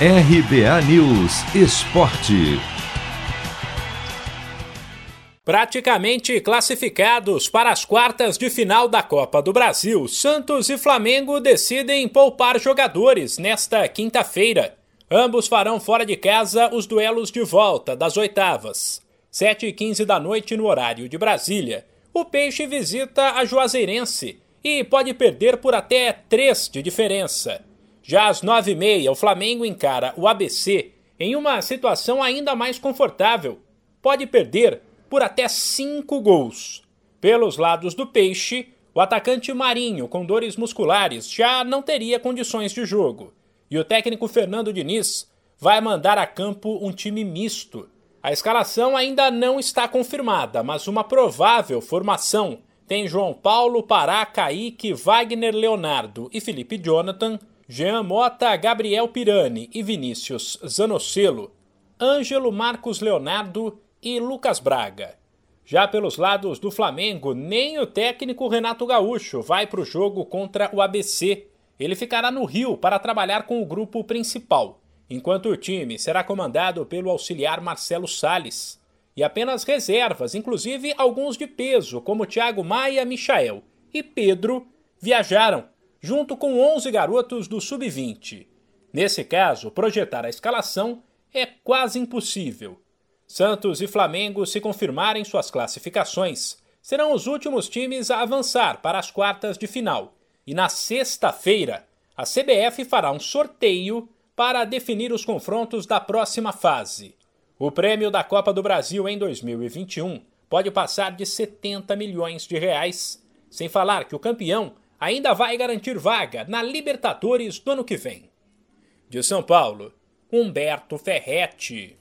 RBA News Esporte. Praticamente classificados para as quartas de final da Copa do Brasil, Santos e Flamengo decidem poupar jogadores nesta quinta-feira. Ambos farão fora de casa os duelos de volta das oitavas. 7 e 15 da noite no horário de Brasília. O Peixe visita a Juazeirense e pode perder por até 3 de diferença. Já às nove e meia, o Flamengo encara o ABC em uma situação ainda mais confortável. Pode perder por até cinco gols. Pelos lados do Peixe, o atacante Marinho, com dores musculares, já não teria condições de jogo. E o técnico Fernando Diniz vai mandar a campo um time misto. A escalação ainda não está confirmada, mas uma provável formação tem João Paulo, Pará, Kaique, Wagner Leonardo e Felipe Jonathan Jean Mota, Gabriel Pirani e Vinícius Zanocelo, Ângelo Marcos Leonardo e Lucas Braga. Já pelos lados do Flamengo, nem o técnico Renato Gaúcho vai para o jogo contra o ABC. Ele ficará no Rio para trabalhar com o grupo principal, enquanto o time será comandado pelo auxiliar Marcelo Sales. E apenas reservas, inclusive alguns de peso, como Thiago Maia, Michael e Pedro, viajaram junto com 11 garotos do sub-20. Nesse caso, projetar a escalação é quase impossível. Santos e Flamengo, se confirmarem suas classificações, serão os últimos times a avançar para as quartas de final. E na sexta-feira, a CBF fará um sorteio para definir os confrontos da próxima fase. O prêmio da Copa do Brasil em 2021 pode passar de 70 milhões de reais, sem falar que o campeão ainda vai garantir vaga na Libertadores do ano que vem. De São Paulo, Humberto Ferretti.